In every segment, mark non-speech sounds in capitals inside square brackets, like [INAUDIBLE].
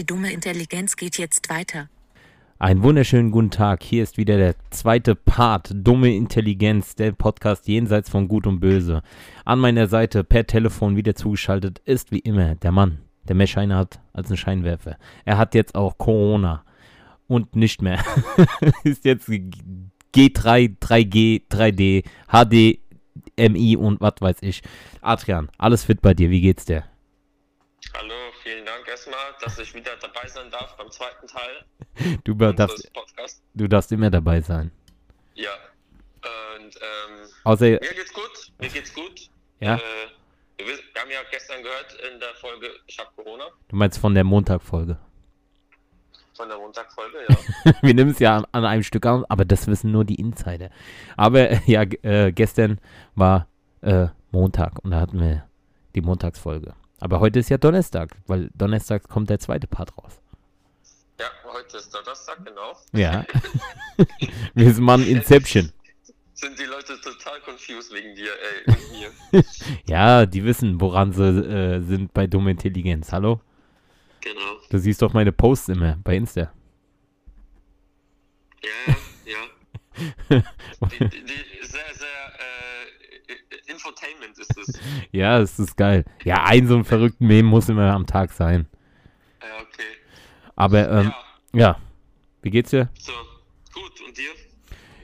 Die dumme Intelligenz geht jetzt weiter. Einen wunderschönen guten Tag. Hier ist wieder der zweite Part, Dumme Intelligenz, der Podcast jenseits von Gut und Böse. An meiner Seite per Telefon wieder zugeschaltet ist wie immer der Mann, der mehr Scheine hat als ein Scheinwerfer. Er hat jetzt auch Corona und nicht mehr. [LAUGHS] ist jetzt G3, 3G, 3D, HD, MI und was weiß ich. Adrian, alles fit bei dir. Wie geht's dir? Hallo, erstmal, dass ich wieder dabei sein darf beim zweiten Teil [LAUGHS] Du, darfst, du darfst immer dabei sein. Ja. Und ähm, Außer, mir geht's gut, mir geht's gut. Ja? Äh, wir, wir haben ja gestern gehört in der Folge, ich habe Corona, du meinst von der Montagfolge. von der Montagfolge, ja. [LAUGHS] Wir nehmen es ja an, an einem Stück an, aber das wissen nur die Insider. Aber [LAUGHS] ja, äh, gestern war äh, Montag und da hatten wir die Montagsfolge. Aber heute ist ja Donnerstag, weil Donnerstag kommt der zweite Part raus. ja, heute ist Donnerstag, genau. Ja. [LAUGHS] wir sind Mann Inception. Sind die Leute total confused wegen dir, ey, mir. [LAUGHS] Ja, die wissen, woran sie äh, sind bei dumme Intelligenz. Hallo? Genau. Du siehst doch meine Posts immer bei Insta. Ja, ja. [LAUGHS] Die, die, die sehr, sehr Infotainment ist es. [LAUGHS] Ja, es ist geil. Ja, ein so ein verrückten Meme muss immer am Tag sein. Ja, okay. Aber, ähm, ja, ja. Wie geht's dir? so, gut, und dir?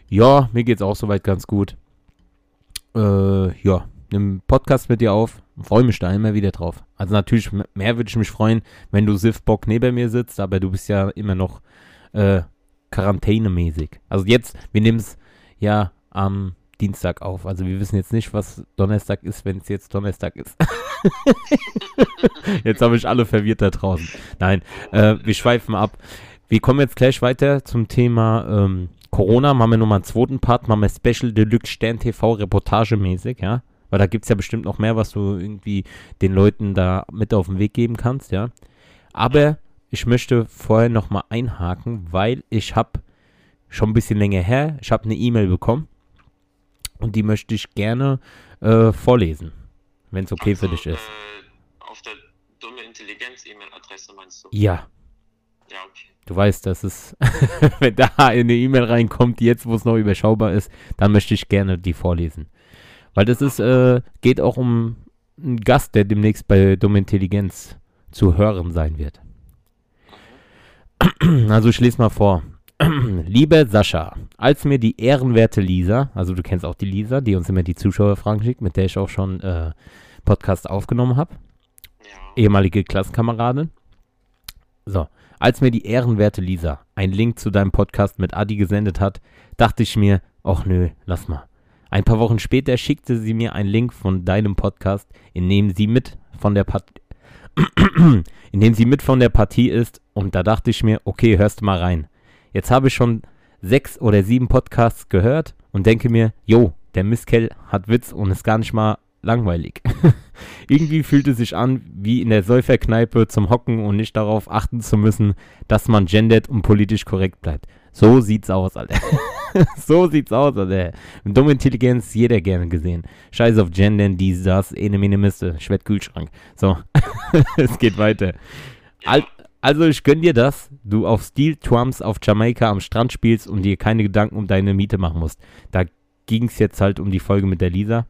Ja, mir geht's auch soweit ganz gut. Äh, ja, nimm Podcast mit dir auf. Freue mich da immer wieder drauf. Also natürlich mehr würde ich mich freuen, wenn du Sif-Bock neben mir sitzt, aber du bist ja immer noch äh, quarantänemäßig. Also jetzt, wir nehmen es ja am Dienstag auf. Also wir wissen jetzt nicht, was Donnerstag ist, wenn es jetzt Donnerstag ist. [LAUGHS] jetzt habe ich alle verwirrt da draußen. Nein, äh, wir schweifen ab. Wir kommen jetzt gleich weiter zum Thema ähm, Corona. Machen wir nochmal einen zweiten Part, machen wir Special Deluxe Stern TV reportagemäßig, ja. Weil da gibt es ja bestimmt noch mehr, was du irgendwie den Leuten da mit auf den Weg geben kannst, ja. Aber ich möchte vorher nochmal einhaken, weil ich habe schon ein bisschen länger her, ich habe eine E-Mail bekommen und die möchte ich gerne äh, vorlesen, wenn es okay für Also, dich ist. Äh, auf der dumme Intelligenz-E-Mail-Adresse meinst du? Ja, Ja, okay. Du weißt, dass [LAUGHS] es, wenn da eine E-Mail reinkommt, jetzt wo es noch überschaubar ist, dann möchte ich gerne die vorlesen. Weil das ist, äh, geht auch um einen Gast, der demnächst bei Dumme Intelligenz zu hören sein wird. [CLEARS THROAT] Also ich lese mal vor. [CLEARS THROAT] Liebe Sascha, als mir die ehrenwerte Lisa, also du kennst auch die Lisa, die uns immer die Zuschauerfragen schickt, mit der ich auch schon äh, Podcast aufgenommen habe, Ja. ehemalige Klassenkameradin. So, als mir die ehrenwerte Lisa einen Link zu deinem Podcast mit Adi gesendet hat, dachte ich mir, ach nö, lass mal. Ein paar Wochen später schickte sie mir einen Link von deinem Podcast, in dem sie mit von der Part [CLEARS THROAT] in dem sie mit von der Partie ist und da dachte ich mir, okay, hörst du mal rein. Jetzt habe ich schon sechs oder sieben Podcasts gehört und denke mir, jo, der Mistkerl hat Witz und ist gar nicht mal langweilig. [LAUGHS] Irgendwie fühlt es sich an, wie in der Säuferkneipe zum Hocken und nicht darauf achten zu müssen, dass man gendert und politisch korrekt bleibt. So sieht's aus, Alter. [LAUGHS] so sieht's aus, Alter. Dumme Intelligenz, jeder gerne gesehen. Scheiß auf Gendern, dies, das, ene, mene, Miste, Schwert, Kühlschrank. So, [LAUGHS] es geht weiter. Al also ich gönn dir das, du auf Steel Trumps auf Jamaika am Strand spielst und dir keine Gedanken um deine Miete machen musst. Da ging's jetzt halt um die Folge mit der Lisa,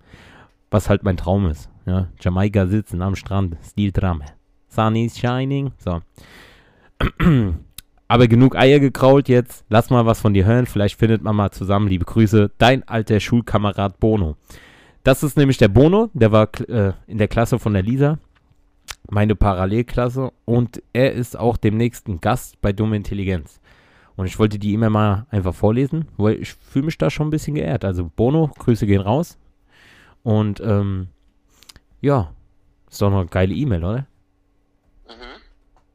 was halt mein Traum ist. Ja, Jamaika sitzen am Strand, Steel Tram. Sun is shining. So. [CLEARS THROAT] Aber genug Eier gekrault jetzt. Lass mal was von dir hören. Vielleicht findet man mal zusammen. Liebe Grüße. Dein alter Schulkamerad Bono. Das ist nämlich der Bono. Der war äh, in der Klasse von der Lisa. Meine Parallelklasse. Und er ist auch demnächst ein Gast bei Dumme Intelligenz. Und ich wollte die immer mal einfach vorlesen, weil ich fühle mich da schon ein bisschen geehrt. Also Bono, Grüße gehen raus. Und ähm, ja, ist doch noch eine geile E-Mail, oder? Mhm.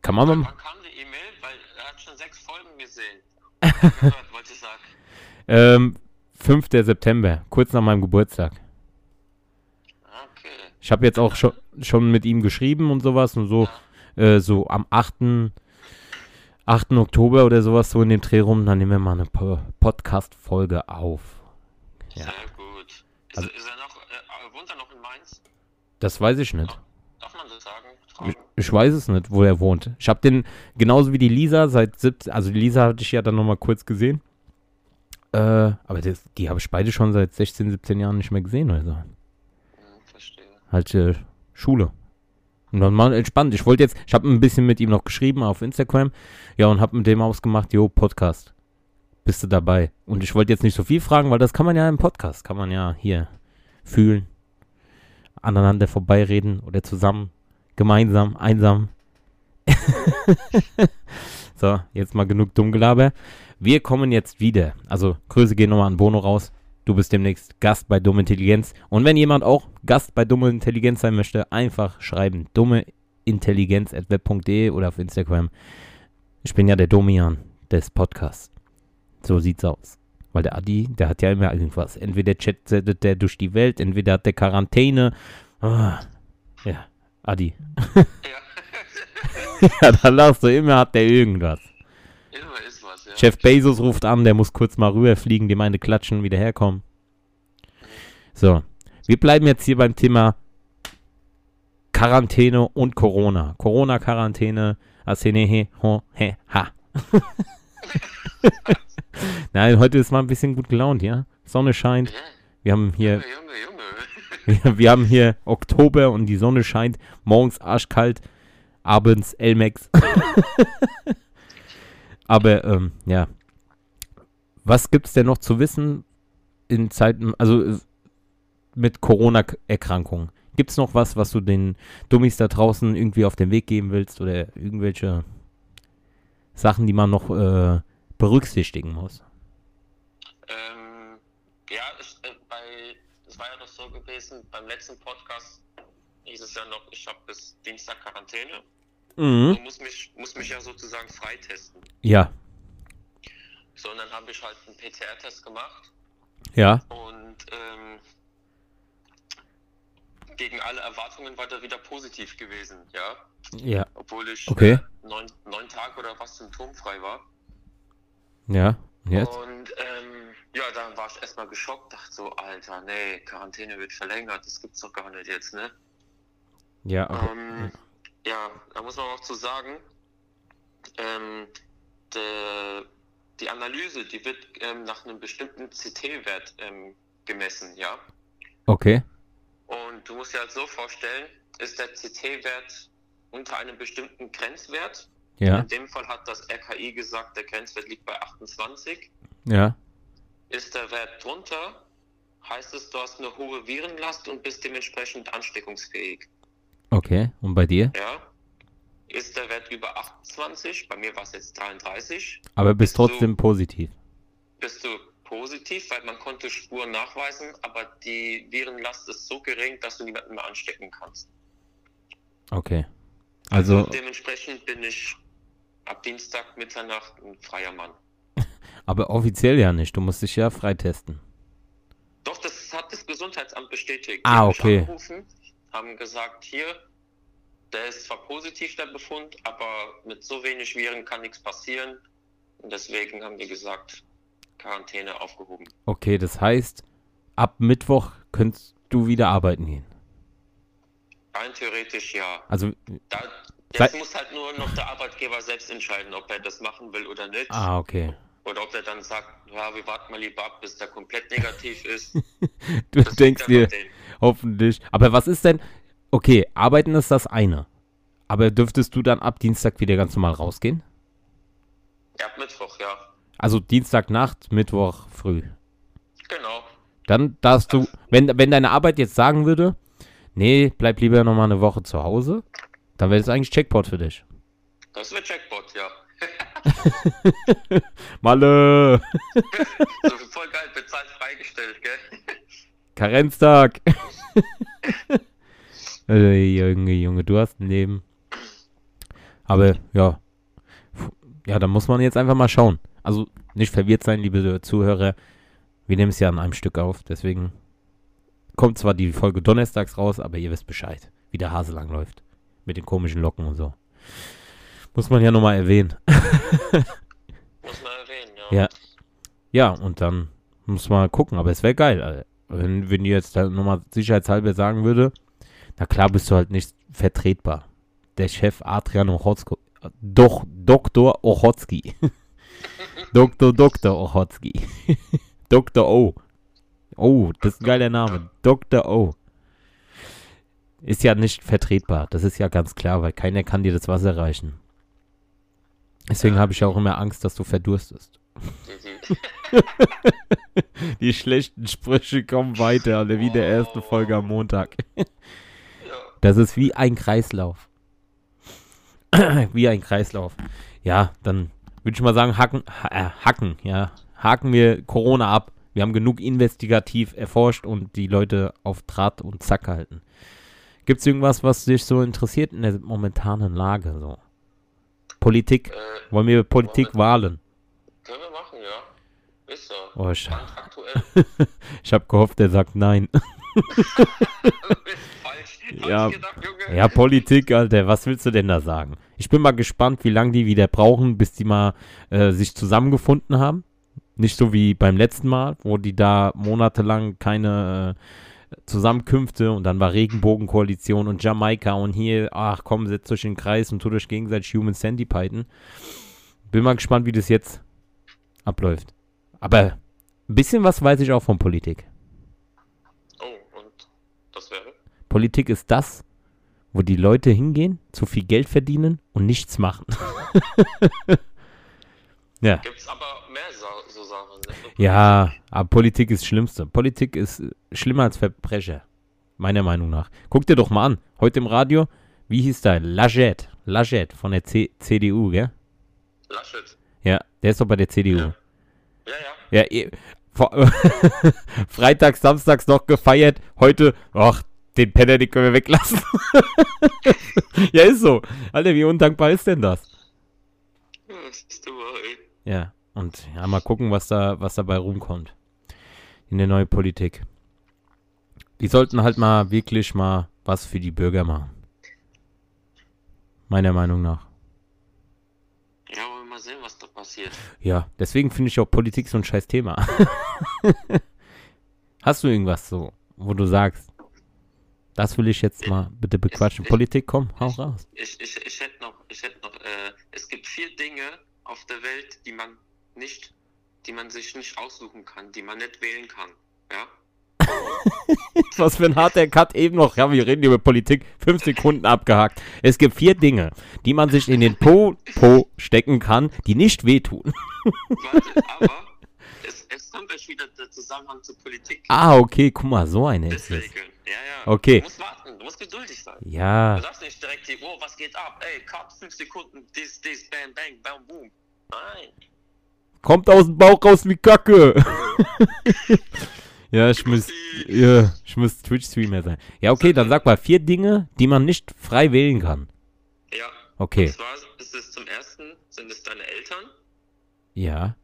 Kann man mal. Wann kam die E-Mail? Weil er hat schon sechs Folgen gesehen. Gehört, wollte ich sagen. [LAUGHS] Ähm, 5. September, kurz nach meinem Geburtstag. Ich habe jetzt auch schon, schon mit ihm geschrieben und sowas und so, äh, so am 8. 8. Oktober oder sowas, so in dem Dreh rum, dann nehmen wir mal eine Po- Podcast-Folge auf. Ja. Sehr gut. Ist, Also- ist er noch, äh, wohnt er noch in Mainz? Das weiß ich nicht. Darf man das sagen? Ich, ich weiß es nicht, wo er wohnt. Ich habe den, genauso wie die Lisa, seit 17, also die Lisa hatte ich ja dann nochmal kurz gesehen. Äh, aber das, die habe ich beide schon seit 16, 17 Jahren nicht mehr gesehen, also. Hm, verstehe. Halt äh, Schule. Und dann mal entspannt. Ich wollte jetzt, ich habe ein bisschen mit ihm noch geschrieben auf Instagram. Ja, und habe mit dem ausgemacht, jo, Podcast. Bist du dabei? Und ich wollte jetzt nicht so viel fragen, weil das kann man ja im Podcast, kann man ja hier fühlen, aneinander vorbeireden oder zusammen, gemeinsam, einsam. [LAUGHS] so, jetzt mal genug Dummgelaber. Wir kommen jetzt wieder. Also, Grüße gehen nochmal an Bono raus. Du bist demnächst Gast bei Dumme Intelligenz. Und wenn jemand auch Gast bei Dumme Intelligenz sein möchte, einfach schreiben. dummeintelligenz.web.de oder auf Instagram. Ich bin ja der Domian des Podcasts. So sieht's aus. Weil der Adi, der hat ja immer irgendwas. Entweder chattet der durch die Welt, entweder hat der Quarantäne. Ah, ja, Adi. Ja. [LAUGHS] ja, da lachst du immer, hat der irgendwas. Ja. Jeff Bezos ruft an, der muss kurz mal rüberfliegen, dem eine klatschen, wieder herkommen. So, wir bleiben jetzt hier beim Thema Quarantäne und Corona. Corona-Quarantäne, Asenehe, ho, he, ha. [LAUGHS] Nein, heute ist mal ein bisschen gut gelaunt, ja? Sonne scheint. Wir haben hier, Junge, Junge, Junge. [LAUGHS] wir haben hier Oktober und die Sonne scheint. Morgens arschkalt, abends Elmex. [LAUGHS] Aber ähm, ja, was gibt's denn noch zu wissen in Zeiten, also äh, mit Corona-Erkrankungen? Gibt's noch was, was du den Dummies da draußen irgendwie auf den Weg geben willst oder irgendwelche Sachen, die man noch äh, berücksichtigen muss? Ähm, ja, ich, äh, bei, es war ja doch so gewesen, beim letzten Podcast hieß es ja noch, ich habe bis Dienstag Quarantäne Mhm. und muss mich, muss mich ja sozusagen freitesten. Ja, So, und dann habe ich halt einen PCR-Test gemacht ja, und ähm, gegen alle Erwartungen war der wieder positiv gewesen, ja. ja, Obwohl ich Okay. äh, neun, neun Tage oder was symptomfrei war. ja. Und Jetzt? Und ähm, ja, dann war ich erstmal geschockt, dachte so, Alter, nee, Quarantäne wird verlängert, das gibt's doch gar nicht jetzt, ne? Ja, aber, Ähm, ja, da muss man auch zu sagen, ähm, de, die Analyse, die wird ähm, nach einem bestimmten CT-Wert ähm, gemessen, ja. okay. Und du musst dir halt so vorstellen, ist der CT-Wert unter einem bestimmten Grenzwert. Ja, In dem Fall hat das RKI gesagt, der Grenzwert liegt bei 28. ja, Ist der Wert drunter, heißt es, du hast eine hohe Virenlast und bist dementsprechend ansteckungsfähig. Okay. Und bei dir? Ja. Ist der Wert über 28, bei mir war es jetzt 33, Aber bist Bist du- trotzdem positiv. bist du positiv, weil man konnte Spuren nachweisen, aber die Virenlast ist so gering, dass du niemanden mehr anstecken kannst. Okay. Also, Dementsprechend bin ich ab Dienstag Mitternacht ein freier Mann. [LAUGHS] aber offiziell ja nicht. Du musst dich ja freitesten. Doch, das hat das Gesundheitsamt bestätigt. Ah, okay. angerufen, haben gesagt, hier, der ist zwar positiv, der Befund, aber mit so wenig Viren kann nichts passieren. Und deswegen haben die gesagt, Quarantäne aufgehoben. Okay, das heißt, ab Mittwoch könntest du wieder arbeiten gehen. Rein theoretisch ja. Also, Da, Sei- jetzt muss halt nur noch der Arbeitgeber selbst entscheiden, ob er das machen will oder nicht. ah, okay. Oder ob er dann sagt, ja, wir warten mal lieber ab, bis der komplett negativ ist. [LAUGHS] Du Das denkst dir. Hoffentlich. Aber was ist denn, okay, arbeiten ist das eine. Aber dürftest du dann ab Dienstag wieder ganz normal rausgehen? Ja, ab Mittwoch, ja. Also Dienstagnacht, Mittwoch früh. Genau. Dann darfst du, wenn, wenn deine Arbeit jetzt sagen würde, nee, bleib lieber nochmal eine Woche zu Hause, dann wäre das eigentlich Checkpot für dich. Das wird Jackpot, ja. [LAUGHS] Malle! [LAUGHS] So voll geil, bezahlt freigestellt, gell? [LAUGHS] Karenztag! [LAUGHS] äh, Junge, Junge, du hast ein Leben. Aber ja. Ja, da muss man jetzt einfach mal schauen. Also nicht verwirrt sein, liebe Zuhörer. Wir nehmen es ja an einem Stück auf, deswegen kommt zwar die Folge donnerstags raus, aber ihr wisst Bescheid, wie der Hase lang läuft. Mit den komischen Locken und so. Muss man ja nochmal erwähnen. Muss man erwähnen, ja. Ja. Ja, und dann muss man gucken, aber es wäre geil, Alter. Wenn, wenn die jetzt nochmal sicherheitshalber sagen würde, na klar bist du halt nicht vertretbar. der Chef Adrian Ochotsko. Doch, Dr. Ochotski. [LAUGHS] Dr. Dr. Ochotski. [LAUGHS] Dr. O. Oh, das ist ein geiler Name. Dr. O. Ist ja nicht vertretbar. Das ist ja ganz klar, weil keiner kann dir das Wasser reichen. Deswegen habe ich auch immer Angst, dass du verdurstest. [LAUGHS] [LAUGHS] Die schlechten Sprüche kommen weiter, alle wie der erste Folge am Montag. Das ist wie ein Kreislauf. [CLEARS THROAT] wie ein Kreislauf. Ja, dann würde ich mal sagen, hacken, ha, äh, hacken, ja. Haken wir Corona ab. Wir haben genug investigativ erforscht und die Leute auf Draht und Zack halten. Gibt es irgendwas, was dich so interessiert in der momentanen Lage? So? Politik. Äh, Wollen wir Politik wahlen? können wir machen. Ist so. Oh, [LAUGHS] ich, Brandaktuell. ich habe gehofft, er sagt nein. [LAUGHS] Ja. Gedacht. Ja, Politik, Alter, was willst du denn da sagen? Ich bin mal gespannt, wie lange die wieder brauchen, bis die mal äh, sich zusammengefunden haben. Nicht so wie beim letzten Mal, wo die da monatelang keine äh, Zusammenkünfte und dann war Regenbogenkoalition und Jamaika und hier, ach komm, setzt euch in den Kreis und tut euch gegenseitig Human Centipeden. Bin mal gespannt, wie das jetzt abläuft. Aber ein bisschen was weiß ich auch von Politik. Oh, und das wäre? Politik ist das, wo die Leute hingehen, zu viel Geld verdienen und nichts machen. [LAUGHS] ja, Gibt's aber mehr Sa so Sachen. nur ja, aber Politik ist das Schlimmste. Politik ist schlimmer als Verbrecher. Meiner Meinung nach. Guck dir doch mal an. Heute im Radio, wie hieß der? Laschet. Laschet von der C CDU, gell? Laschet. Ja, der ist doch bei der CDU. Ja. Ja, ja. Ja, eh, [LAUGHS] Freitags, Samstags noch gefeiert. Heute, ach, den Penner, den können wir weglassen. [LAUGHS] ja, ist so. Alter, wie undankbar ist denn das? Das ist du, ey. Ja, und ja, mal gucken, was da, was dabei rumkommt. In der neuen Politik. Die sollten halt mal wirklich mal was für die Bürger machen. Meiner Meinung nach. Ja, wollen wir mal sehen, was da passiert. Ja, deswegen finde ich auch Politik so ein scheiß Thema. [LAUGHS] Hast du irgendwas so, wo du sagst, das will ich jetzt mal bitte bequatschen? ich- Politik, komm, hau raus. Ich, ich, ich hätte noch, ich hätte noch, äh, es gibt vier Dinge auf der Welt, die man nicht, die man sich nicht aussuchen kann, die man nicht wählen kann. Ja? [LAUGHS] Was für ein harter Cut eben noch. Ja, wir reden über Politik. Fünf Sekunden abgehakt. Es gibt vier Dinge, die man sich in den Po, Po stecken kann, die nicht wehtun. Warte, aber [LAUGHS] es, es kommt euch wieder der Zusammenhang zur Politik. Ah, okay, guck mal, so eine ist es. Ja, ja. Okay. Du musst warten, du musst geduldig sein. Ja, Du darfst nicht direkt hier, oh, was geht ab? Ey, cut, fünf Sekunden, dies, dies, bam, bang, bam, boom. Nein. kommt aus dem Bauch raus wie Kacke. [LAUGHS] ja, ich muss, ja, ich muss Twitch-Streamer sein. Ja, okay, dann sag mal vier Dinge, die man nicht frei wählen kann. Ja. Okay, Und zwar ist es zum ersten, sind es deine Eltern. ja,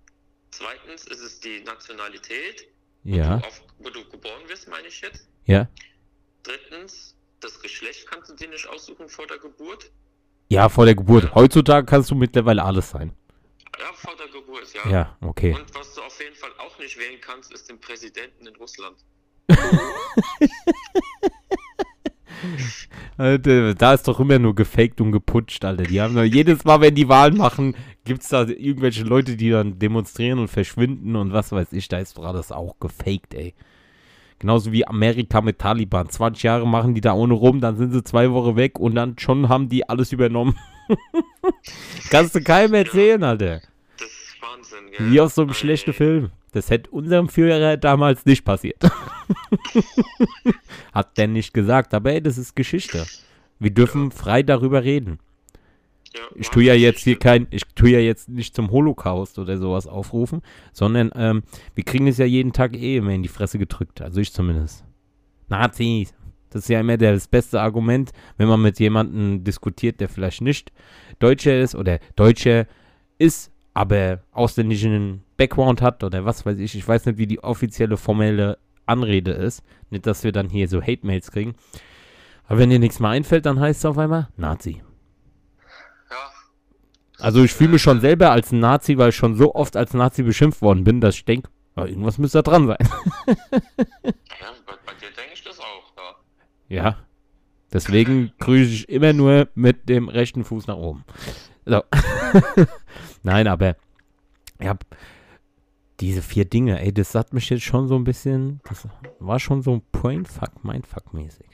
Zweitens ist es die Nationalität, ja, auf, wo du geboren wirst, meine ich jetzt. ja. Drittens, das Geschlecht kannst du dir nicht aussuchen vor der Geburt. Ja, vor der Geburt. Heutzutage kannst du mittlerweile alles sein. Ja, vor der Geburt, ja. Ja, okay. Und was du auf jeden Fall auch nicht wählen kannst, ist den Präsidenten in Russland. [LAUGHS] Alter, da ist doch immer nur gefaked und geputscht, Alter. Die haben jedes Mal, wenn die Wahlen machen, gibt es da irgendwelche Leute, die dann demonstrieren und verschwinden und was weiß ich. Da ist doch alles auch gefaked, ey. Genauso wie Amerika mit Taliban. 20 Jahre machen die da ohne rum, dann sind sie zwei Wochen weg und dann schon haben die alles übernommen. [LAUGHS] [LAUGHS] Kannst du keinem erzählen, Alter. Das ist Wahnsinn, gell? Wie aus so einem Ey, schlechten Film. Das hätte unserem Führer damals nicht passiert. [LAUGHS] Hat der nicht gesagt, aber ey, das ist Geschichte. Wir dürfen frei darüber reden. Ja, Ich tue ja jetzt hier kein, ich tue ja jetzt nicht zum Holocaust oder sowas aufrufen, sondern ähm, wir kriegen es ja jeden Tag eh immer in die Fresse gedrückt. Also ich zumindest. Nazis. Das ist ja immer das beste Argument, wenn man mit jemandem diskutiert, der vielleicht nicht Deutscher ist oder Deutscher ist, aber ausländischen Background hat oder was weiß ich. Ich weiß nicht, wie die offizielle formelle Anrede ist. Nicht, dass wir dann hier so Hate-Mails kriegen. Aber wenn dir nichts mehr einfällt, dann heißt es auf einmal Nazi. Ja. Also ich fühle mich schon selber als ein Nazi, weil ich schon so oft als Nazi beschimpft worden bin, dass ich denke, irgendwas müsste da dran sein. Ja, bei, bei dir denke ich das auch, ja. Ja. Deswegen grüße ich immer nur mit dem rechten Fuß nach oben. So. [LAUGHS] Nein, aber ja, diese vier Dinge, ey, das hat mich jetzt schon so ein bisschen, das war schon so Brainfuck, Mindfuck-mäßig.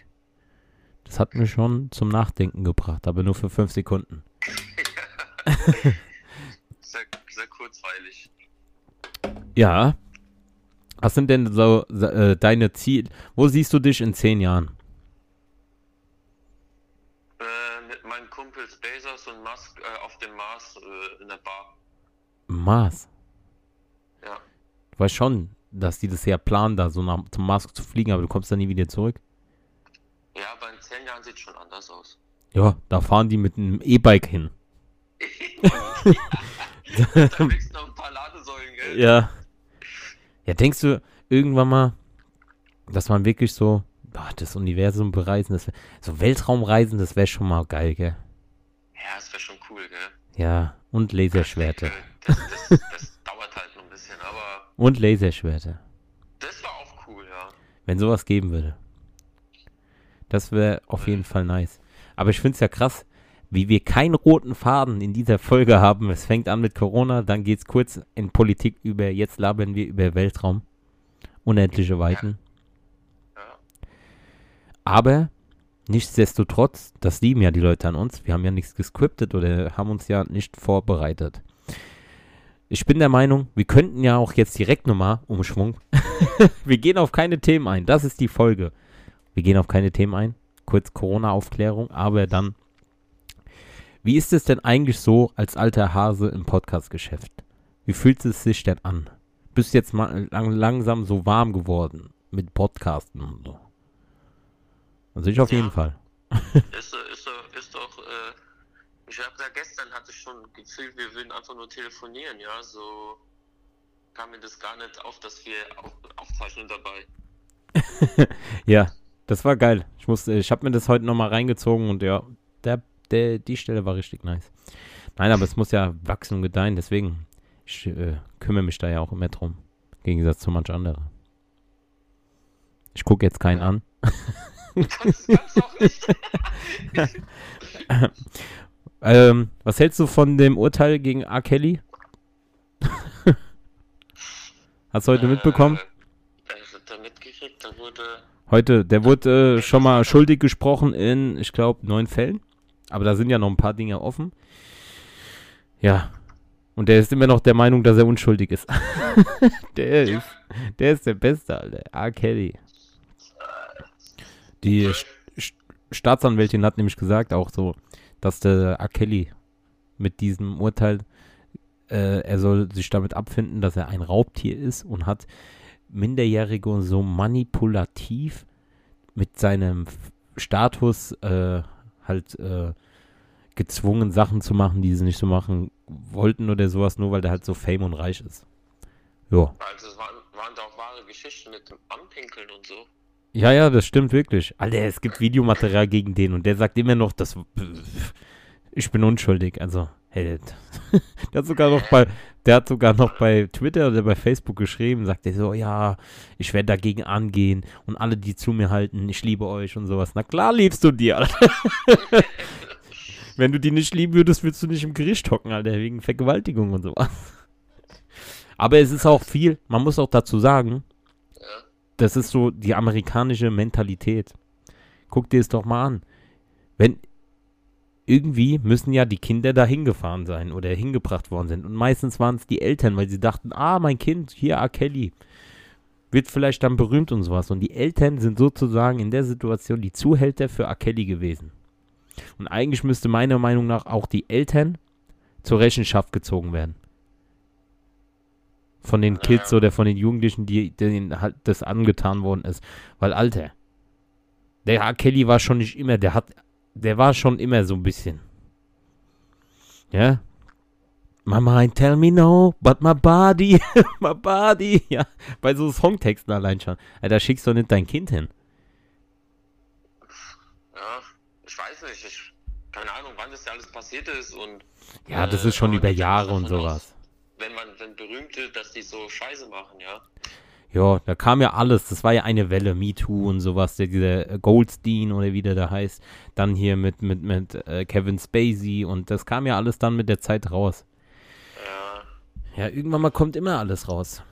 Das hat mich schon zum Nachdenken gebracht, aber nur für fünf Sekunden. [LAUGHS] sehr, sehr kurzweilig. Ja. Was sind denn so äh, deine Ziele? Wo siehst du dich in zehn Jahren? Meinen Kumpels Bezos und Musk äh, auf dem Mars äh, in der Bar. Mars? Ja. Du weißt schon, dass die das ja planen, da so nach, zum Mars zu fliegen, aber du kommst dann nie wieder zurück. Ja, aber in zehn Jahren sieht es schon anders aus. Ja, da fahren die mit einem E-Bike hin. [LAUGHS] da wächst noch ein paar Ladesäulen, gell? Ja. Ja, denkst du irgendwann mal, dass man wirklich so boah, das Universum bereisen, das wär, so Weltraumreisen, das wäre schon mal geil, gell? Ja, das wäre schon cool, gell? Ja, und Laserschwerte. Das, das, das [LAUGHS] dauert halt noch ein bisschen, aber Und Laserschwerte. das war auch cool, ja. Wenn sowas geben würde. Das wäre auf jeden Fall nice. Aber ich finde es ja krass, wie wir keinen roten Faden in dieser Folge haben. Es fängt an mit Corona, dann geht es kurz in Politik über, jetzt labern wir über Weltraum. Unendliche Weiten. Aber nichtsdestotrotz, das lieben ja die Leute an uns. Wir haben ja nichts gescriptet oder haben uns ja nicht vorbereitet. Ich bin der Meinung, wir könnten ja auch jetzt direkt nochmal umschwung. [LAUGHS] wir gehen auf keine Themen ein. Das ist die Folge. Wir gehen auf keine Themen ein. Kurz Corona-Aufklärung, aber dann. Wie ist es denn eigentlich so als alter Hase im Podcast-Geschäft? Wie fühlt es sich denn an? Bist jetzt mal lang, langsam so warm geworden mit Podcasten und so? Also ich auf Ja. jeden Fall. [LAUGHS] Ist, ist, ist doch, äh, ich habe da gestern hatte ich schon gefühlt, wir würden einfach nur telefonieren, ja, so kam mir das gar nicht auf, dass wir auf, aufzeichnen dabei. [LAUGHS] Ja, das war geil. Ich musste, ich habe mir das heute nochmal reingezogen und ja, der, der, die Stelle war richtig nice. Nein, aber es muss ja wachsen und gedeihen, deswegen ich äh, kümmere mich da ja auch immer drum. Im Gegensatz zu manch anderen. Ich gucke jetzt keinen an. [LAUGHS] Kannst, auch nicht. [LAUGHS] Ähm, was hältst du von dem Urteil gegen R. Kelly? [LAUGHS] Hast du heute mitbekommen? Äh, hab da mitgekriegt, da wurde, Heute, der wurde äh, schon mal schuldig gesprochen in, ich glaube, neun Fällen. Aber da sind ja noch ein paar Dinge offen. Ja. Und der ist immer noch der Meinung, dass er unschuldig ist. [LAUGHS] der Ja. ist, der ist der Beste, Alter. R. Kelly. Die St St Staatsanwältin hat nämlich gesagt, auch so, dass der R. Kelly mit diesem Urteil, äh, er soll sich damit abfinden, dass er ein Raubtier ist und hat Minderjährige so manipulativ mit seinem Status äh, halt äh, gezwungen, Sachen zu machen, die sie nicht so machen wollten oder sowas, nur weil der halt so fame und reich ist. Ja. also es waren, waren da auch wahre Geschichten mit dem Anpinkeln und so. Ja, ja, das stimmt wirklich. Alter, es gibt Videomaterial gegen den und der sagt immer noch, dass ich bin unschuldig. Also, hey, [LAUGHS] der, hat sogar noch bei, der hat sogar noch bei Twitter oder bei Facebook geschrieben, sagt er so, ja, ich werde dagegen angehen und alle, die zu mir halten, ich liebe euch und sowas. Na klar liebst du die, Alter. [LAUGHS] Wenn du die nicht lieben würdest, würdest du nicht im Gericht hocken, Alter, wegen Vergewaltigung und sowas. Aber es ist auch viel, man muss auch dazu sagen. Das ist so die amerikanische Mentalität. Guck dir es doch mal an. Wenn irgendwie müssen ja die Kinder da hingefahren sein oder hingebracht worden sind. Und meistens waren es die Eltern, weil sie dachten, ah, mein Kind, hier R. Kelly, wird vielleicht dann berühmt und sowas. Und die Eltern sind sozusagen in der Situation die Zuhälter für R. Kelly gewesen. Und eigentlich müsste meiner Meinung nach auch die Eltern zur Rechenschaft gezogen werden. Von den Kids Ja. oder von den Jugendlichen, die denen halt das angetan worden ist. Weil, Alter, der R. Kelly war schon nicht immer, der hat, der war schon immer so ein bisschen. Ja? My mind tell me no, but my body, [LAUGHS] my body. Ja, bei so Songtexten allein schon. Alter, da schickst du nicht dein Kind hin. Ja, ich weiß nicht, ich, keine Ahnung, wann das ja alles passiert ist und Ja, das Äh, ist schon über Jahre und sowas. aus, man, wenn Berühmte, dass die so Scheiße machen, ja. Ja, da kam ja alles. Das war ja eine Welle, MeToo und sowas. Der, dieser Goldstein oder wie der da heißt. Dann hier mit, mit, mit äh, Kevin Spacey und das kam ja alles dann mit der Zeit raus. Ja, Ja, irgendwann mal kommt immer alles raus.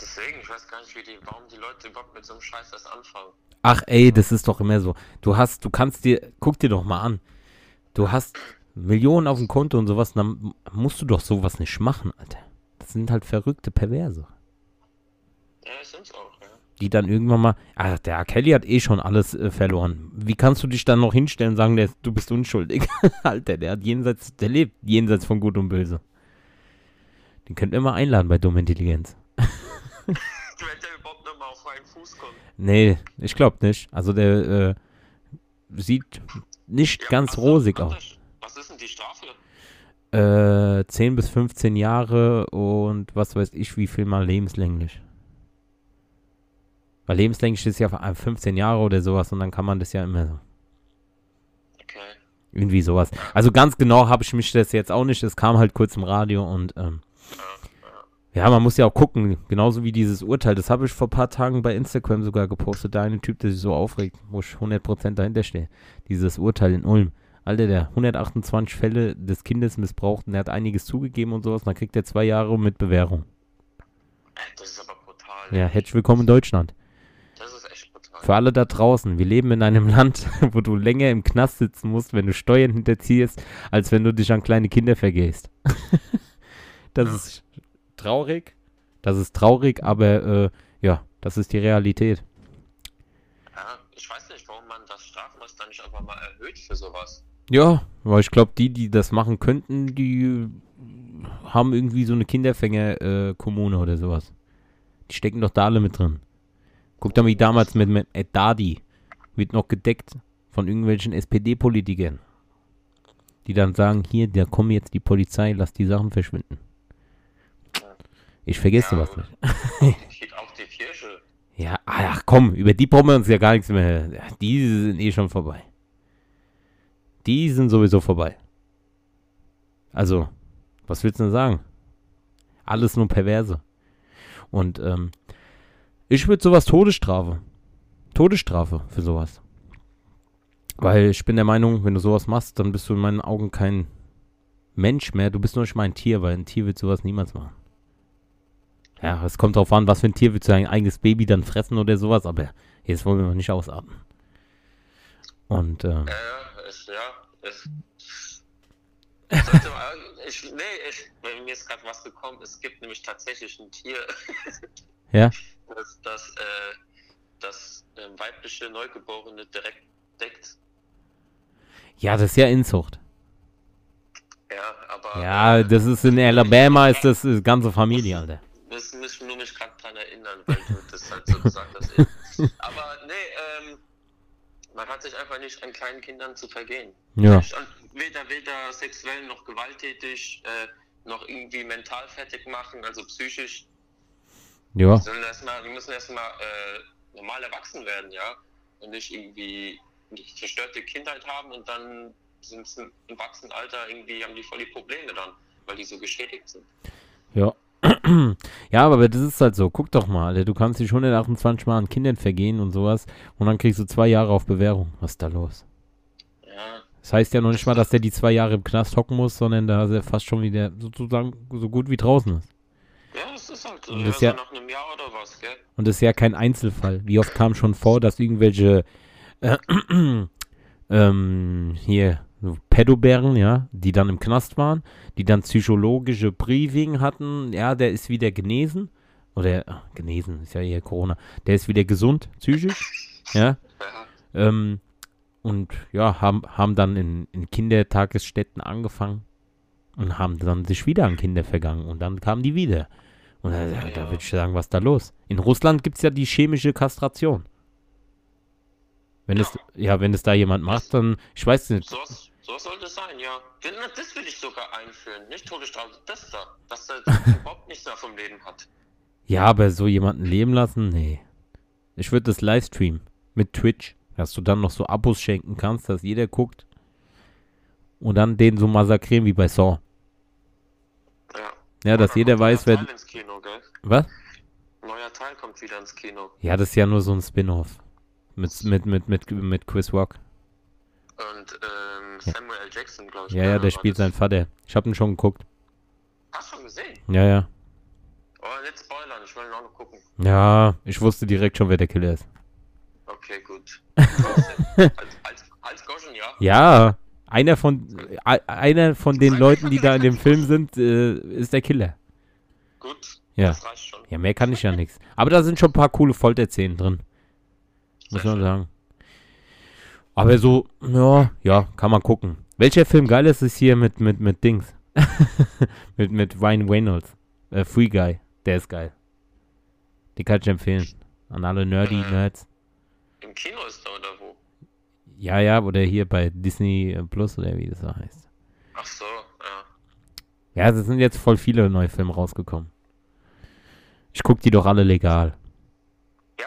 deswegen, ich weiß gar nicht, die, warum die Leute überhaupt mit so einem Scheiß erst anfangen. Ach ey, das ist doch immer so. Du hast, du kannst dir, guck dir doch mal an. Du hast Millionen auf dem Konto und sowas, dann musst du doch sowas nicht machen, Alter. Das sind halt verrückte Perverse. Ja, es sind's auch, ja. Die dann irgendwann mal, ach, der R. Kelly hat eh schon alles äh, verloren. Wie kannst du dich dann noch hinstellen und sagen, der, du bist unschuldig? [LAUGHS] Alter, der hat jenseits, der lebt jenseits von Gut und Böse. Den könnt ihr mal einladen bei Dumme Intelligenz. [LAUGHS] Wenn der überhaupt noch mal auf freien Fuß kommt. Nee, ich glaube nicht. Also der äh, sieht nicht Ja, ganz was- rosig aus. Was ist denn die Strafe? Äh, 10 bis 15 Jahre und was weiß ich, wie viel mal lebenslänglich. Weil lebenslänglich ist ja 15 Jahre oder sowas und dann kann man das ja immer so. Okay. Irgendwie sowas. Also ganz genau habe ich mich das jetzt auch nicht. Es kam halt kurz im Radio und ähm, ja, man muss ja auch gucken. Genauso wie dieses Urteil. Das habe ich vor ein paar Tagen bei Instagram sogar gepostet. Da eine Typ, der sich so aufregt, wo ich 100% dahinter stehe. Dieses Urteil in Ulm. Alter, der 128 Fälle des Kindes missbraucht und er hat einiges zugegeben und sowas. Dann kriegt er zwei Jahre mit Bewährung. Äh, Das ist aber brutal. Ja, herzlich willkommen in Deutschland. Das ist echt brutal. Für alle da draußen, wir leben in einem [LAUGHS] Land, wo du länger im Knast sitzen musst, wenn du Steuern hinterziehst, als wenn du dich an kleine Kinder vergehst. [LAUGHS] das ist traurig, das ist traurig, aber äh, ja, das ist die Realität. Ja, ich weiß nicht, warum man das Strafmaß dann nicht einfach mal erhöht für sowas. Ja, weil ich glaube, die, die das machen könnten, die haben irgendwie so eine Kinderfänger-Kommune oder sowas. Die stecken doch da alle mit drin. Guck doch mal, wie damals mit, mit Ed Dadi wird noch gedeckt von irgendwelchen SPD-Politikern. Die dann sagen, hier, da kommt jetzt die Polizei, lass die Sachen verschwinden. Ich vergesse Ja, [LAUGHS] sowas nicht. Die- Auch die Kirche. Ja, ach komm, über die brauchen wir uns ja gar nichts mehr. Ja, Die sind eh schon vorbei. Die sind sowieso vorbei. Also, was willst du denn sagen? Alles nur Perverse. Und ähm, ich würde sowas Todesstrafe. Todesstrafe für sowas. Weil ich bin der Meinung, wenn du sowas machst, dann bist du in meinen Augen kein Mensch mehr. Du bist nur nicht mal ein Tier, weil ein Tier wird sowas niemals machen. Ja, es kommt drauf an, was für ein Tier willst du dein eigenes Baby dann fressen oder sowas, aber jetzt wollen wir noch nicht ausatmen. Und, äh, ja, es, ja, es. Mal, [LAUGHS] ich, nee, ich, mir ist gerade was gekommen. Es gibt nämlich tatsächlich ein Tier, [LAUGHS] ja, das das, äh, das ähm, weibliche Neugeborene direkt deckt. ja, das ist ja Inzucht. Ja, aber. Ja, äh, das ist in Alabama, ist das die ganze Familie, Alter. Das muss nur mich gerade dran erinnern, weil du das halt so gesagt hast. [LAUGHS] Aber nee, ähm, man hat sich einfach nicht an kleinen Kindern zu vergehen. Ja, an- Weder, weder sexuell noch gewalttätig, äh, noch irgendwie mental fertig machen, also psychisch. ja, Die, sollen erst mal, die müssen erstmal äh, normal erwachsen werden, ja. Und nicht irgendwie eine zerstörte Kindheit haben und dann sind sie im Erwachsenenalter irgendwie, haben die voll die Probleme dann, weil die so geschädigt sind. ja. Ja, aber das ist halt so. Guck doch mal, Alter, du kannst dich 128 Mal an Kindern vergehen und sowas und dann kriegst du zwei Jahre auf Bewährung. Was ist da los? Ja, Das heißt ja noch nicht mal, dass der die zwei Jahre im Knast hocken muss, sondern da ist er fast schon wieder sozusagen so gut wie draußen ist. ja das ist halt so. Und das so ja- nach einem Jahr oder was, gell? Und das ist ja kein Einzelfall. Wie oft kam schon vor, dass irgendwelche äh, [CLEARS THROAT] ähm, hier so Pädobären, ja, die dann im Knast waren, die dann psychologische Briefing hatten, ja, der ist wieder genesen. Oder ach, genesen, ist ja eher Corona. Der ist wieder gesund, psychisch, ja. Ja, Ähm, und ja, haben, haben dann in, in Kindertagesstätten angefangen und haben dann sich wieder an Kinder vergangen und dann kamen die wieder. Und da, da, da würde ich sagen, was ist da los? In Russland gibt es ja die chemische Kastration. Wenn es, ja, wenn es da jemand macht, dann, ich weiß nicht, so, so sollte es sein, ja. Das will ich sogar einführen, nicht Todesstrafe, das da, dass er [LAUGHS] überhaupt nichts mehr vom Leben hat. ja, aber so jemanden leben lassen, nee. Ich würde das Livestream mit Twitch, dass du dann noch so Abos schenken kannst, dass jeder guckt und dann den so massakrieren wie bei Saw. Ja. Ja, dass jeder weiß, wer, Kino, was? Neuer Teil kommt wieder ins Kino. Ja, das ist ja nur so ein Spin-off. Mit, mit, mit, mit, mit Chris Rock. Und ähm, Samuel L. Jackson, glaube ich. Ja, ja, der spielt seinen Vater. Ich hab ihn schon geguckt. Hast du schon gesehen? Ja, ja. Oh, nicht spoilern, ich will ihn auch noch gucken. Ja, ich wusste direkt schon, wer der Killer ist. Okay, gut. [LAUGHS] Als, als, als Goschen, ja. Ja, einer von, einer von den Leuten, die da in dem Film sind, äh, ist der Killer. Gut, Ja. das reicht schon. Ja, mehr kann ich ja nichts. Aber da sind schon ein paar coole Folterszenen drin. Muss man sagen. Aber so, ja, ja, kann man gucken. Welcher Film geil ist, ist hier mit, mit, mit Dings. [LAUGHS] mit, mit Ryan Reynolds. Äh, Free Guy. Der ist geil. Den kann ich empfehlen. An alle Nerdy Äh. Nerds. Im Kino ist er oder wo? Ja, ja, oder hier bei Disney Plus oder wie das so heißt. Ach so, ja. Ja, es sind jetzt voll viele neue Filme rausgekommen. Ich guck die doch alle legal. Ja.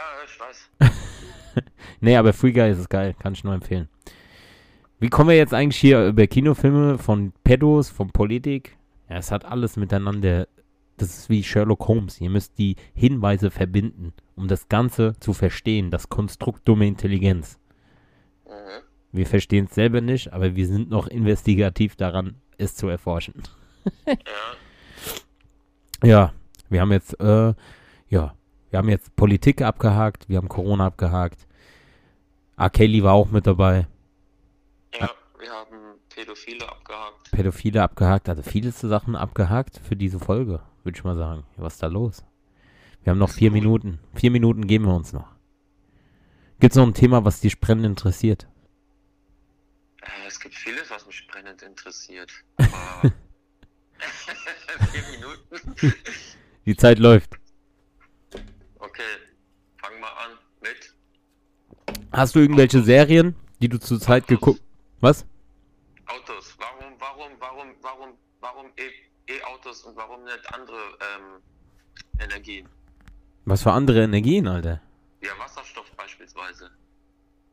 Nee, aber Free Guy ist es geil, kann ich nur empfehlen. Wie kommen wir jetzt eigentlich hier über Kinofilme von Pedos, von Politik? Ja, es hat alles miteinander. Das ist wie Sherlock Holmes. Ihr müsst die Hinweise verbinden, um das Ganze zu verstehen. Das Konstrukt dumme Intelligenz. Mhm. Wir verstehen es selber nicht, aber wir sind noch investigativ daran, es zu erforschen. Ja, Ja, wir haben jetzt, äh, ja, wir haben jetzt Politik abgehakt, wir haben Corona abgehakt. R. Kelly war auch mit dabei. ja, wir haben Pädophile abgehakt. Pädophile abgehakt, also viele Sachen abgehakt für diese Folge, würde ich mal sagen. Was ist da los? Wir haben noch vier Gut. Minuten. Vier Minuten geben wir uns noch. Gibt es noch ein Thema, was dich brennend interessiert? Äh, es gibt vieles, was mich brennend interessiert. [LAUGHS] [LAUGHS] Vier Minuten. Die Zeit läuft. Okay, fang mal an mit Hast du irgendwelche Serien, die du zurzeit geguckt... Was? Autos. Warum, warum, warum, warum, warum E- E-Autos und warum nicht andere ähm, Energien? Was für andere Energien, Alter? Ja, Wasserstoff beispielsweise.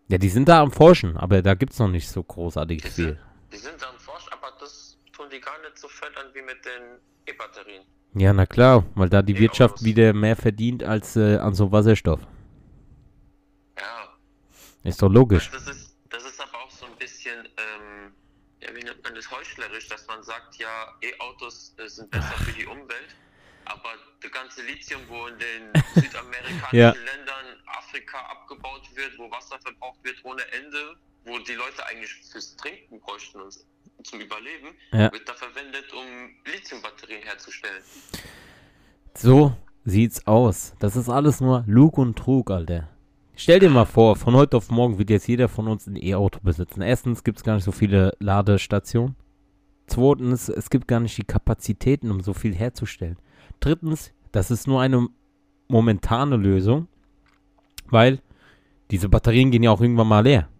Ja, die sind da am Forschen, aber da gibt's noch nicht so großartig Die viel. sind, die sind am Forsch, aber das tun die gar nicht so fördern wie mit den E-Batterien. Ja, na klar, weil da die Nee, Wirtschaft Autos. wieder mehr verdient als äh, an so Wasserstoff. Ist doch logisch. das ist, das ist aber auch so ein bisschen, ähm, ja, wie nennt man das, heuchlerisch, dass man sagt, ja, E-Autos äh, sind besser für die Umwelt, aber das ganze Lithium, wo in den [LAUGHS] südamerikanischen Ja. Ländern, Afrika abgebaut wird, wo Wasser verbraucht wird ohne Ende, wo die Leute eigentlich fürs Trinken bräuchten und zum Überleben, Ja. wird da verwendet, um Lithiumbatterien herzustellen. So sieht's aus. Das ist alles nur Lug und Trug, Alter. Stell dir mal vor, von heute auf morgen wird jetzt jeder von uns ein E-Auto besitzen. Erstens gibt's gar nicht so viele Ladestationen. Zweitens, es gibt gar nicht die Kapazitäten, um so viel herzustellen. Drittens, das ist nur eine momentane Lösung, weil diese Batterien gehen ja auch irgendwann mal leer.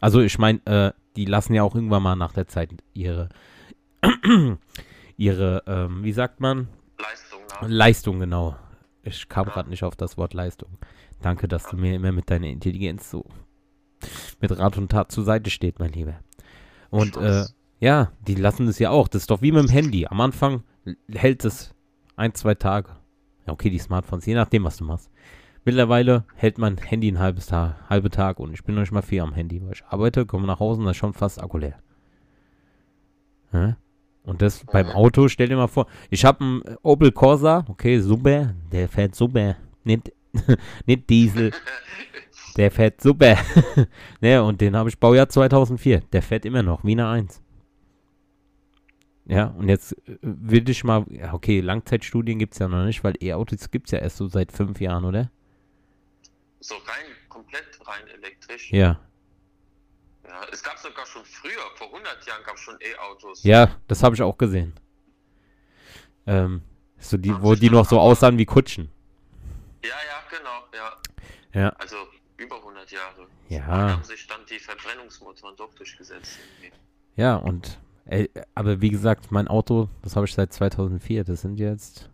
Also ich meine, äh, die lassen ja auch irgendwann mal nach der Zeit ihre, [CLEARS THROAT] ihre, ähm, wie sagt man, Leistung. Leistung, genau. Ich kam gerade nicht auf das Wort Leistung. Danke, dass du mir immer mit deiner Intelligenz so mit Rat und Tat zur Seite steht, mein Lieber. Und äh, ja, die lassen es ja auch. Das ist doch wie mit dem Handy. Am Anfang hält es ein, zwei Tage. Ja, okay, die Smartphones, je nachdem, was du machst. Mittlerweile hält mein Handy ein halbes Tag, halbe Tag und ich bin noch nicht mal viel am Handy, weil ich arbeite, komme nach Hause und da ist schon fast Akku leer. Hä? Und das beim. Auto, stell dir mal vor, ich habe einen Opel Corsa, okay, super, der fährt super, nicht, [LAUGHS] nicht Diesel, der fährt super. [LAUGHS] ne, und den habe ich Baujahr 2004, der fährt immer noch, wie eine 1. Ja, und jetzt äh, will ich mal, okay, Langzeitstudien gibt es ja noch nicht, weil E-Autos gibt es ja erst so seit fünf Jahren, oder? So rein, komplett rein elektrisch. Ja. Ja, es gab sogar schon früher, vor 100 Jahren gab es schon E-Autos. Ja, das habe ich auch gesehen. Ähm, so die, wo die noch so aussahen wie Kutschen. ja, ja, genau, ja. Ja. Also über 100 Jahre. Ja. Da haben sich dann die Verbrennungsmotoren doch durchgesetzt. irgendwie. Ja, und, äh, aber wie gesagt, mein Auto, das habe ich seit 2004, das sind jetzt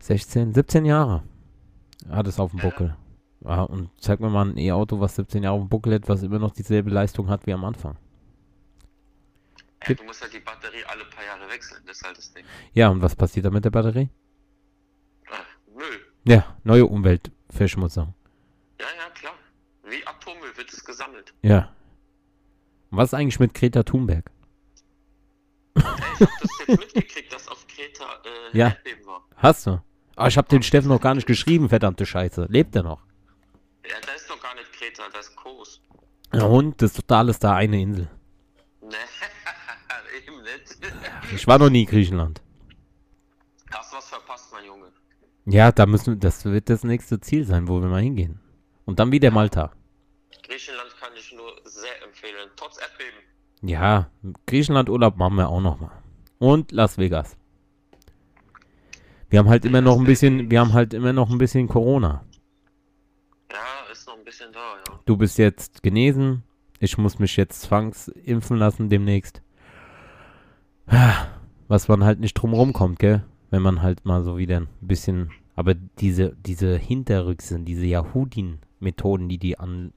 16, 17 Jahre. Hat es auf dem Ja. Buckel. Ja, und zeig mir mal ein E-Auto, was 17 Jahre auf dem Buckel hat, was immer noch dieselbe Leistung hat wie am Anfang. Ja, du musst ja die Batterie alle paar Jahre wechseln, das ist halt das Ding. Ja, und was passiert da mit der Batterie? Ja, neue Umweltverschmutzung. Ja, ja, klar. Wie Atommüll wird es gesammelt. Ja. Und was ist eigentlich mit Greta Thunberg? Ey, ich hab das jetzt mitgekriegt, dass auf Kreta äh, Ja. Erdbeben war. Hast du? Ah, ich hab den Steffen noch gar nicht geschrieben, verdammte Scheiße. Lebt er noch? Ja, da ist doch gar nicht Kreta, da ist Kos. Ja, und? Das ist total ist da eine Insel. Ne, [LAUGHS] eben nicht. Ich war noch nie in Griechenland. Hast was verpasst, mein Junge. Ja, da müssen das wird das nächste Ziel sein, wo wir mal hingehen. Und dann wieder Malta. Griechenland kann ich nur sehr empfehlen. Trotz Erdbeben. Ja, Griechenland Urlaub machen wir auch noch mal. Und Las Vegas. Wir haben halt immer noch ein bisschen, wir haben halt immer noch ein bisschen Corona. Ja, ist noch ein bisschen da, ja. Du bist jetzt genesen. Ich muss mich jetzt zwangsimpfen lassen demnächst. Ah, Was man halt nicht drum kommt, gell? Wenn man halt mal so wieder ein bisschen. Aber diese, diese Hinterrücksen, diese Yahudin-Methoden, die die an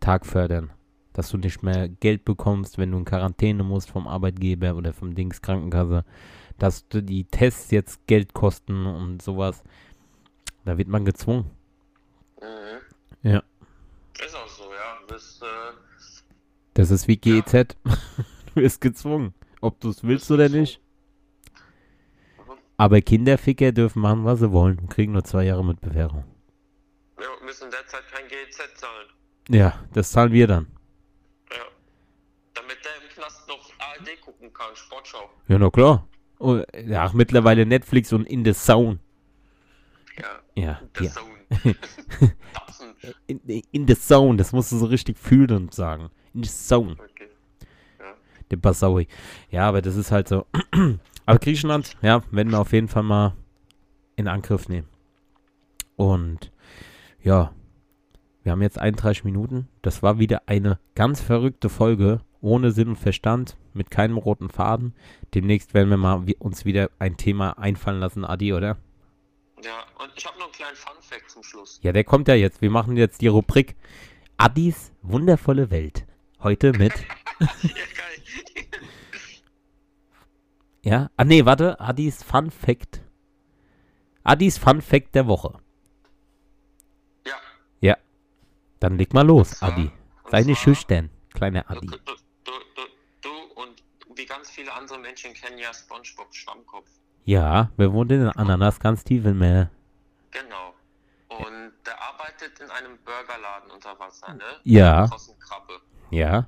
Tag fördern, dass du nicht mehr Geld bekommst, wenn du in Quarantäne musst vom Arbeitgeber oder vom Dings Krankenkasse, dass du die Tests jetzt Geld kosten und sowas. Da wird man gezwungen. Mhm. Ja. Ist auch so, ja. Bis, äh, Das ist wie GEZ. [LAUGHS] du wirst gezwungen. Ob du es willst oder nicht. Aber Kinderficker dürfen machen, was sie wollen und kriegen nur zwei Jahre mit Bewährung. wir müssen derzeit kein GEZ zahlen. Ja, das zahlen wir dann. Ja. Damit der im Knast noch ARD gucken kann, Sportschau. Ja, na klar. Oh, ja, ach, mittlerweile Netflix und In the Zone. Ja. Ja, Der ja. Sohn. [LAUGHS] Datsen. In, in the Zone, das musst du so richtig fühlen und sagen. In the Zone. Okay. Der Basaui. Ja, aber das ist halt so. [CLEARS THROAT] aber Griechenland, ja, werden wir auf jeden Fall mal in Angriff nehmen. Und ja, wir haben jetzt 31 Minuten. Das war wieder eine ganz verrückte Folge, ohne Sinn und Verstand, mit keinem roten Faden. Demnächst werden wir mal uns wieder ein Thema einfallen lassen, Adi, oder? Ja, und ich habe noch einen kleinen Fun-Fact zum Schluss. Ja, der kommt ja jetzt. Wir machen jetzt die Rubrik Addis wundervolle Welt. Heute mit, [LAUGHS] ja, geil. Ja, ah nee, warte, Addis Fun Fact. Addis Fun Fact der Woche. ja. Ja, dann leg mal los, zwar- Adi. Sei nicht schüchtern, kleiner Adi. du, du, du, du und wie ganz viele andere Menschen kennen ja SpongeBob Schwammkopf. Ja, wir wohnen in Ananas ganz tief im Meer. Genau. Und der arbeitet in einem Burgerladen unter Wasser, ne? Ja. Krabbe. Ja,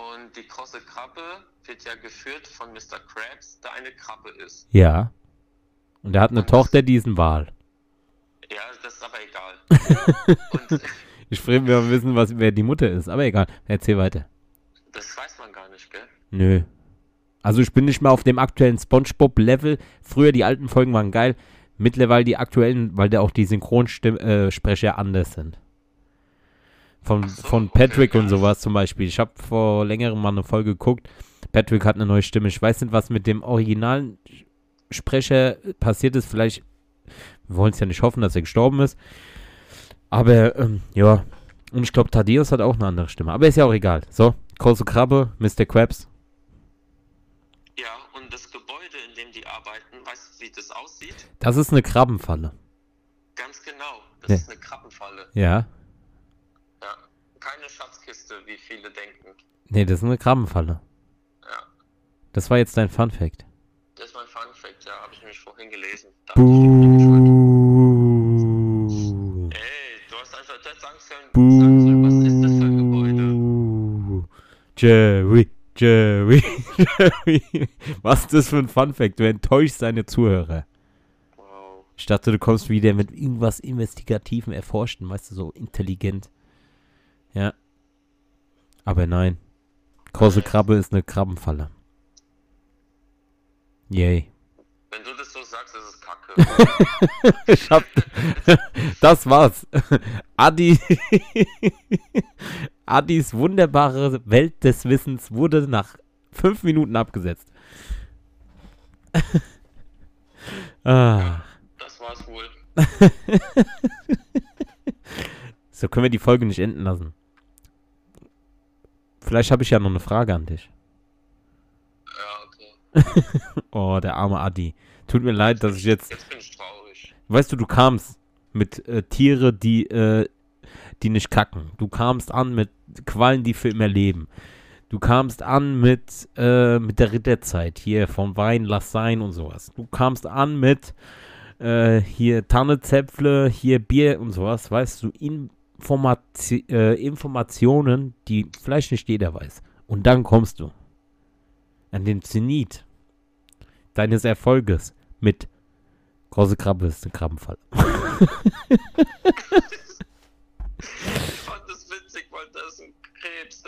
Und die krosse Krabbe wird ja geführt von Mr. Krabs, der eine Krabbe ist. ja. Und er hat eine Und- Tochter, die ist ein Wal. Ja, das ist aber egal. [LAUGHS] Und Ich will wir wissen, was, wer die Mutter ist, aber egal. Erzähl weiter. das weiß man gar nicht, gell? Nö. Also ich bin nicht mehr auf dem aktuellen SpongeBob-Level. Früher die alten Folgen waren geil. Mittlerweile die aktuellen, weil da auch die Synchronsprecher anders sind. Von, so, von okay, Patrick und ja. sowas zum Beispiel. Ich habe vor längerem mal eine Folge geguckt. Patrick hat eine neue Stimme. Ich weiß nicht, was mit dem originalen Sprecher passiert ist. Vielleicht, wir wollen es ja nicht hoffen, dass er gestorben ist. Aber, ähm, ja. Und ich glaube, Thaddeus hat auch eine andere Stimme. Aber ist ja auch egal. So, große Krabbe, Mr. Krabs. Ja, und das Gebäude, in dem die arbeiten, weißt du, wie das aussieht? Das ist eine Krabbenfalle. Ganz genau. Das Ja. ist eine Krabbenfalle. Ja. Schatzkiste, wie viele denken. Nee, das ist eine Krabbenfalle. Ja. Das war jetzt dein Fun Fact. Das ist mein Fun Fact, ja, habe ich nämlich vorhin gelesen. Da. Buh. Ey, du hast einfach das sagen sollen, sagen sollen, was ist das für ein Gebäude? Buh. Jerry, Jerry, Jerry. Was ist das für ein Fun Fact? Du enttäuschst deine Zuhörer. Wow. Ich dachte, du kommst wieder mit irgendwas Investigativen erforschen, weißt du, so intelligent. Ja. Aber nein. Große Krabbe ist eine Krabbenfalle. Yay. Wenn du das so sagst, ist es kacke. [LAUGHS] Ich hab, das war's. Adi, Adis wunderbare Welt des Wissens wurde nach fünf Minuten abgesetzt. ah, das war's wohl. [LAUGHS] so können wir die Folge nicht enden lassen. Vielleicht habe ich ja noch eine Frage an dich. Ja, okay. [LAUGHS] Oh, der arme Adi. Tut mir leid, dass ich jetzt. Jetzt bin ich traurig. Weißt du, du kamst mit äh, Tiere, die, äh, die nicht kacken. Du kamst an mit Quallen, die für immer leben. Du kamst an mit, äh, mit der Ritterzeit, hier vom Wein, lass sein und sowas. Du kamst an mit äh, hier Tannezäpfle, hier Bier und sowas, weißt du, Informati äh, Informationen, die vielleicht nicht jeder weiß. Und dann kommst du an den Zenit deines Erfolges mit große Krabbe ist ein Krabbenfall. [LAUGHS] Ich fand das witzig, weil das ist ein Krebs.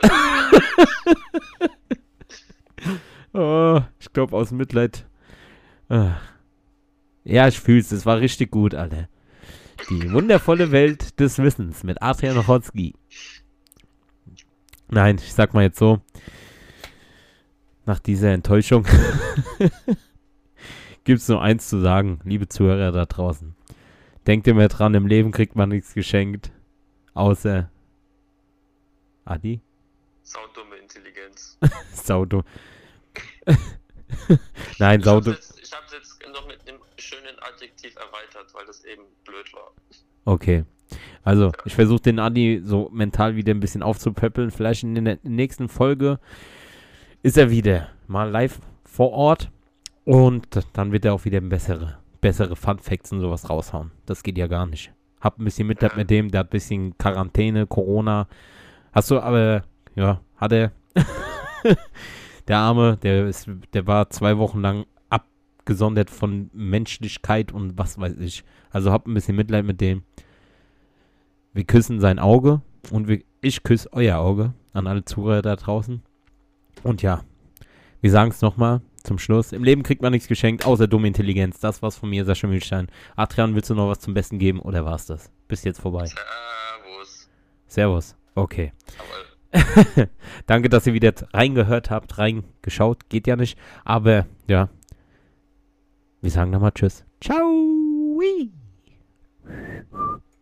[LAUGHS] oh, ich glaube aus Mitleid. Ah. Ja, ich fühl's. Es war richtig gut, Alter. Die wundervolle Welt des Wissens mit Adrian Ochotski. Nein, ich sag mal jetzt so. Nach dieser Enttäuschung [LAUGHS] gibt's nur eins zu sagen, liebe Zuhörer da draußen. Denkt immer dran, im Leben kriegt man nichts geschenkt. Außer Adi? Saudumme Intelligenz. [LAUGHS] Saudo. [LAUGHS] Nein, Ich Adjektiv erweitert, weil das eben blöd war. Okay. Also, ich versuche den Adi so mental wieder ein bisschen aufzupöppeln. Vielleicht in der nächsten Folge ist er wieder mal live vor Ort. Und dann wird er auch wieder bessere, bessere Fun Facts und sowas raushauen. Das geht ja gar nicht. Hab ein bisschen Mitleid mit dem, der hat ein bisschen Quarantäne, Corona. Hast du aber, ja, hat er. [LAUGHS] der Arme, der, ist, der war zwei Wochen lang abgesondert von Menschlichkeit und was weiß ich. Also hab ein bisschen Mitleid mit dem. Wir küssen sein Auge und wir, ich küsse euer Auge an alle Zuhörer da draußen. Und ja, wir sagen es nochmal zum Schluss. Im Leben kriegt man nichts geschenkt, außer dumme Intelligenz. Das war's von mir, Sascha Mühlstein. Adrian, willst du noch was zum Besten geben oder war's das? Bis jetzt vorbei. Servus. Servus. Okay. [LAUGHS] Danke, dass ihr wieder reingehört habt, reingeschaut. Geht ja nicht. Aber ja. Wir sagen nochmal Tschüss. Ciao.